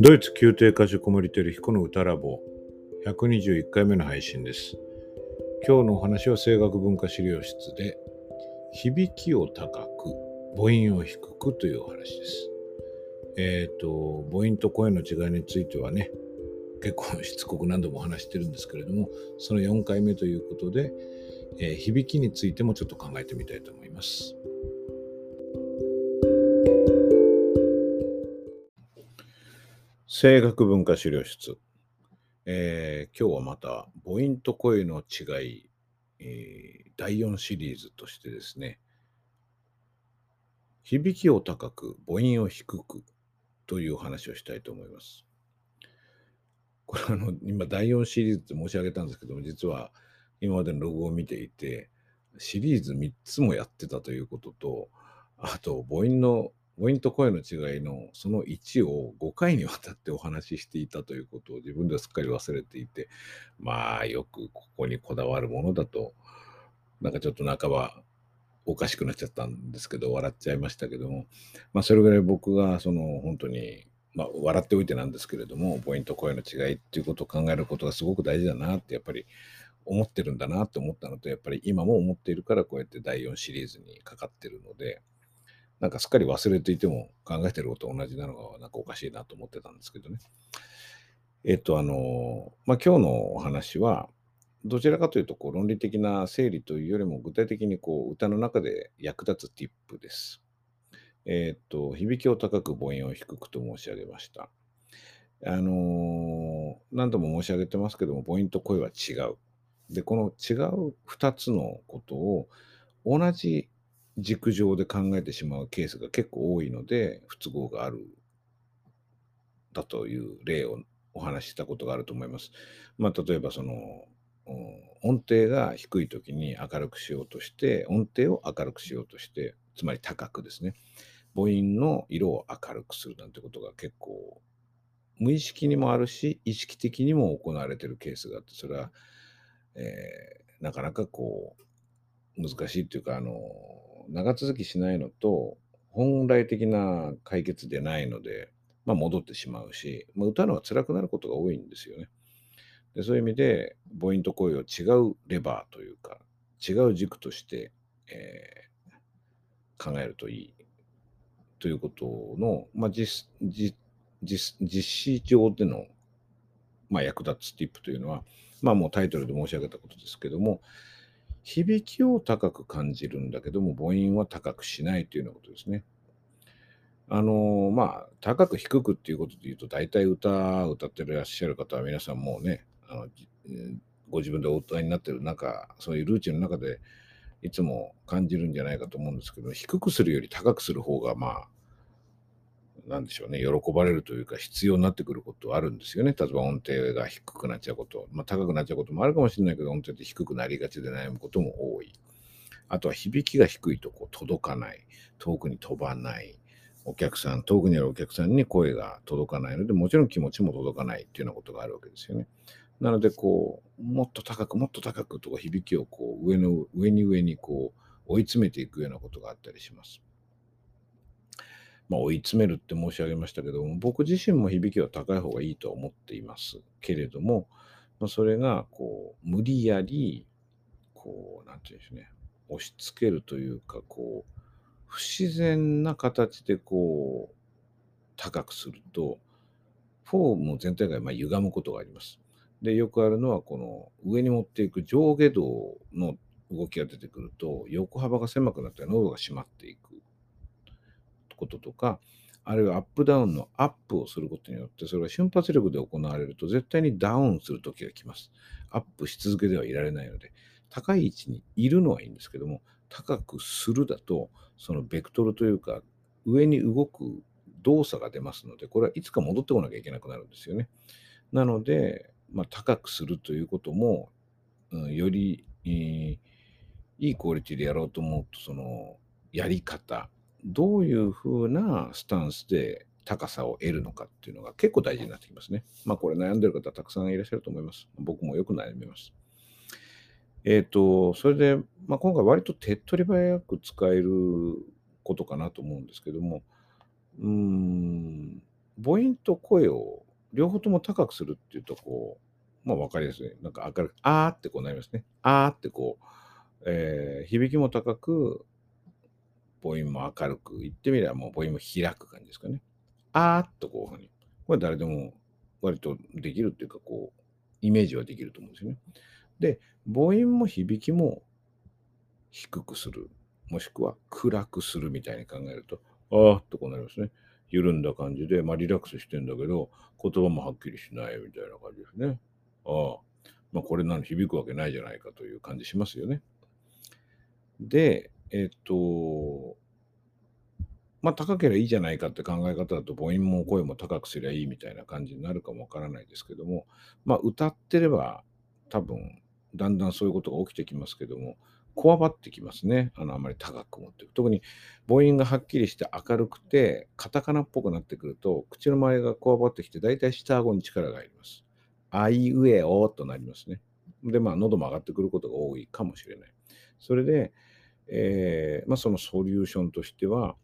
ドイツ宮廷歌手コモリテル彦の歌ラボ121回目の配信です。今日のお話は声楽文化資料室で響きを高く母音を低くというお話です。えっ、と、母音と声の違いについてはね、結構しつこく何度も話してるんですけれども、その4回目ということで、えー響きについてもちょっと考えてみたいと思います。声楽文化資料室。えー今日はまた母音と声の違い、えー第4シリーズとしてですね、響きを高く母音を低くという話をしたいと思います。これあの、今第4シリーズって申し上げたんですけども、実は今までのロゴを見ていて、シリーズ3つもやってたということと、あと母音の、母音と声の違いのその1を5回にわたってお話ししていたということを自分ではすっかり忘れていて、まあよくここにこだわるものだと、なんかちょっと半ばおかしくなっちゃったんですけど、笑っちゃいましたけども、まあそれぐらい僕がその本当に、まあ笑っておいてなんですけれども、母音と声の違いっていうことを考えることがすごく大事だなってやっぱり思ってるんだなって思ったのと、やっぱり今も思っているからこうやって第4シリーズにかかってるので、なんかすっかり忘れていても考えてること同じなのがなんかおかしいなと思ってたんですけどね。えっと、あの、まあ、今日のお話は、どちらかというとこう論理的な整理というよりも具体的にこう歌の中で役立つティップです。えっと、響きを高く母音を低くと申し上げました。あの何度も申し上げてますけども、母音と声は違う。で、この違う2つのことを同じ軸上で考えてしまうケースが結構多いので、不都合があるだという例をお話ししたことがあると思います。まあ、例えばその、音程が低い時に明るくしようとして、音程を明るくしようとして、つまり高くですね。母音の色を明るくするなんてことが結構無意識にもあるし、意識的にも行われてるケースがあって、それは、えーなかなかこう、難しいっていうか、あの、長続きしないのと、本来的な解決でないので、まあ戻ってしまうし、まあ、歌うのは辛くなることが多いんですよね。でそういう意味で、母音と声を違うレバーというか、違う軸として、えー考えるといいということの、まあ、実実実実施上での、まあ、役立つティップというのは、まあもうタイトルで申し上げたことですけども、響きを高く感じるんだけども、母音は高くしないというようなことですね。あのまあ、高く低くっていうことで言うと、大体歌歌ってらっしゃる方は皆さんもうね、あのご自分でお歌いになってる中、そういうルーチンの中でいつも感じるんじゃないかと思うんですけど、低くするより高くする方が、まあ、なんでしょうね、喜ばれるというか、必要になってくることはあるんですよね。例えば音程が低くなっちゃうこと、まあ、高くなっちゃうこともあるかもしれないけど、音程って低くなりがちで悩むことも多い。あとは響きが低いとこう届かない、遠くに飛ばない、お客さん、遠くにあるお客さんに声が届かないので、もちろん気持ちも届かないっていうようなことがあるわけですよね。なので、こう、もっと高く、もっと高くとか響きをこう上の上に上にこう追い詰めていくようなことがあったりします。まあ、追い詰めるって申し上げましたけども、僕自身も響きは高い方がいいとは思っていますけれども、まあ、それがこう無理やり、こう、なんていうんでしょうね、押し付けるというか、こう、不自然な形でこう、高くすると、フォーム全体がまあ歪むことがあります。で、よくあるのは、この上に持っていく上下動の動きが出てくると、横幅が狭くなって喉が締まっていくこととか、あるいはアップダウンのアップをすることによって、それが瞬発力で行われると、絶対にダウンする時が来ます。アップし続けてはいられないので、高い位置にいるのはいいんですけども、高くするだと、そのベクトルというか、上に動く動作が出ますので、これはいつか戻ってこなきゃいけなくなるんですよね。なので、まあ、高くするということも、うんより、えーいいクオリティでやろうと思うと、そのやり方、どういうふうなスタンスで高さを得るのかっていうのが結構大事になってきますね。まあこれ悩んでる方たくさんいらっしゃると思います。僕もよく悩みます。えっ、と、それで、まあ、今回割と手っ取り早く使えることかなと思うんですけども、うーん、母音と声を両方とも高くするっていうと、こう、まあ分かりやすい。なんか明るく、あーってこうなりますね。あーってこう、えー響きも高く、母音も明るく、言ってみればもう母音も開く感じですかね。あーっとこういうふうに。これ誰でも割とできるっていうか、こう、イメージはできると思うんですよね。で、母音も響きも低くする。もしくは暗くするみたいに考えると、あーっとこうなりますね。緩んだ感じで、まあリラックスしてんだけど、言葉もはっきりしないみたいな感じですね。ああ。まあこれなの響くわけないじゃないかという感じしますよね。で、えっと、まあ高ければいいじゃないかって考え方だと母音も声も高くすりゃいいみたいな感じになるかもわからないですけども、まあ歌ってれば多分だんだんそういうことが起きてきますけども、こわばってきますね。あの、あまり高く持っていく。特に母音がはっきりして明るくて、カタカナっぽくなってくると、口の周りがこわばってきて、だいたい下顎に力が入ります。あいうえおとなりますね。で、まあ、喉も上がってくることが多いかもしれない。それで、えーまあ、そのソリューションとしては、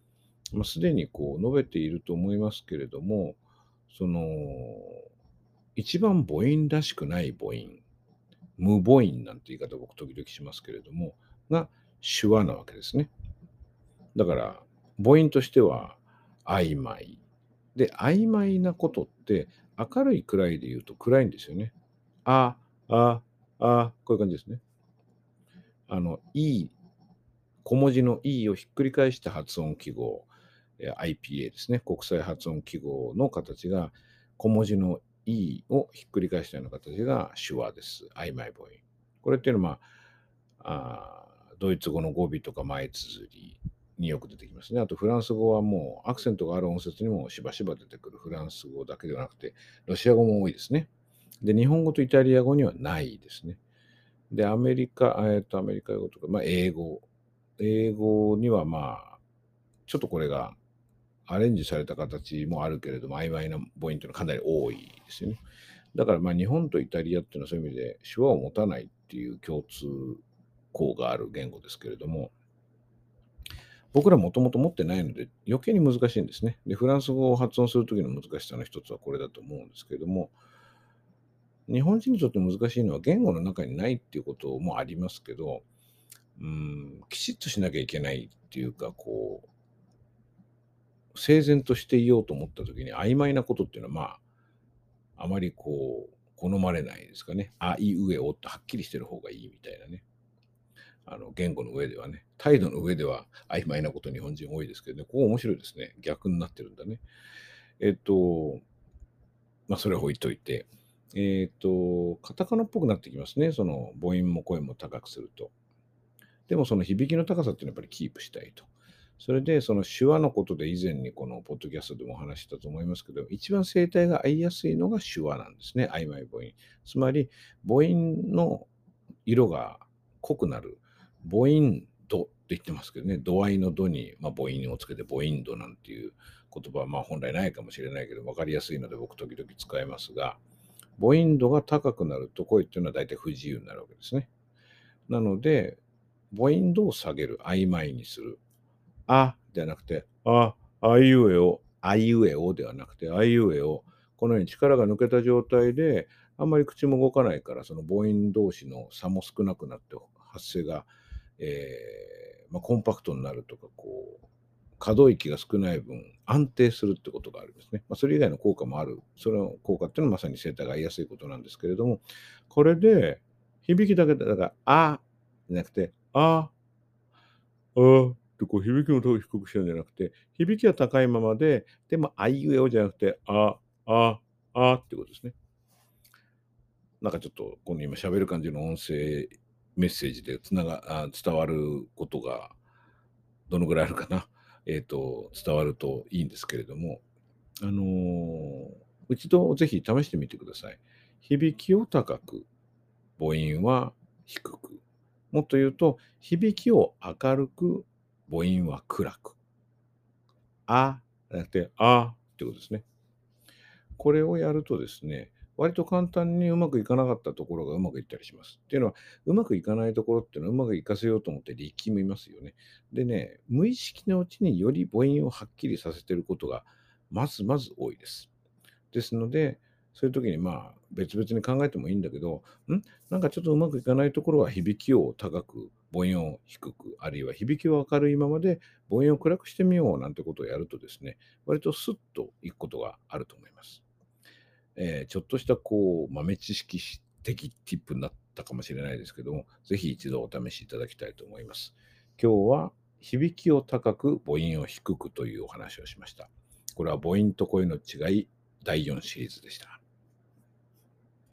まあ、すでにこう述べていると思いますけれども、その、一番母音らしくない母音、無母音なんて言い方を僕時々しますけれども、が手話なわけですね。だから、母音としては曖昧。で、曖昧なことって明るい暗いで言うと暗いんですよね。あ、あ、あ、こういう感じですね。あの、いい、小文字の E をひっくり返した発音記号、IPA ですね。国際発音記号の形が小文字の E をひっくり返したような形が手話です。曖昧母音。これっていうのは、まあ、ドイツ語の語尾とか前綴りによく出てきますね。あとフランス語はもうアクセントがある音節にもしばしば出てくるフランス語だけではなくて、ロシア語も多いですね。で、日本語とイタリア語にはないですね。で、アメリカ、えっと、アメリカ語とか、まあ、英語。英語にはまあ、ちょっとこれがアレンジされた形もあるけれども、曖昧な母音というのはかなり多いですよね。だからまあ日本とイタリアっていうのはそういう意味で手話を持たないっていう共通項がある言語ですけれども、僕らもともと持ってないので余計に難しいんですね。で、フランス語を発音するときの難しさの一つはこれだと思うんですけれども、日本人にとって難しいのは言語の中にないっていうこともありますけど、うん、きちっとしなきゃいけないっていうか、こう、整然としていようと思ったときに曖昧なことっていうのは、まあ、あまりこう、好まれないですかね。あいうえおってはっきりしてる方がいいみたいなね。あの言語の上ではね、態度の上では曖昧なこと日本人多いですけどね、ここ面白いですね。逆になってるんだね。えっと、まあそれは置いといて、えっと、カタカナっぽくなってきますね。その母音も声も高くすると。でもその響きの高さっていうのはやっぱりキープしたいと。それでその手話のことで以前にこのポッドキャストでもお話したと思いますけど、一番声帯が合いやすいのが手話なんですね。曖昧母音。つまり母音の色が濃くなる母音度って言ってますけどね、度合いの度に、まあ、母音をつけて母音度なんていう言葉はまあ本来ないかもしれないけど、分かりやすいので僕時々使いますが、母音度が高くなると声っていうのは大体不自由になるわけですね。なので、母音度を下げる、曖昧にする。あではなくて、あ、あいうえお、あいうえおではなくて、あいうえお。このように力が抜けた状態で、あんまり口も動かないから、その母音同士の差も少なくなって発声が、えーまあ、コンパクトになるとか、こう、可動域が少ない分、安定するってことがあるんですね。まあ、それ以外の効果もある。その効果っていうのはまさに声帯が合いやすいことなんですけれども、これで、響きだけで、だから、あじゃなくて、あ、あってこう響きのとこ低くしてるんじゃなくて、響きは高いままで、でも、あいうえおじゃなくて、あ、あ、あってことですね。なんかちょっと、この今喋る感じの音声メッセージでつながあ伝わることがどのぐらいあるかな、えっ、と、伝わるといいんですけれども、あのー一度ぜひ試してみてください。響きを高く、母音は低く。もっと言うと、響きを明るく、母音は暗く。あ、じゃなくて、あってことですね。これをやるとですね、割と簡単にうまくいかなかったところがうまくいったりします。っていうのは、うまくいかないところっていうのはうまくいかせようと思って力みますよね。でね、無意識のうちにより母音をはっきりさせてることがまずまず多いです。ですので、そういう時にまあ別々に考えてもいいんだけど、ん？なんかちょっとうまくいかないところは響きを高く、母音を低く、あるいは響きを明るいままで母音を暗くしてみようなんてことをやるとですね、割とスッといくことがあると思います。えー、ちょっとしたこう豆知識的ティップになったかもしれないですけども、ぜひ一度お試しいただきたいと思います。今日は響きを高く、母音を低くというお話をしました。これは母音と声の違い第4シリーズでした。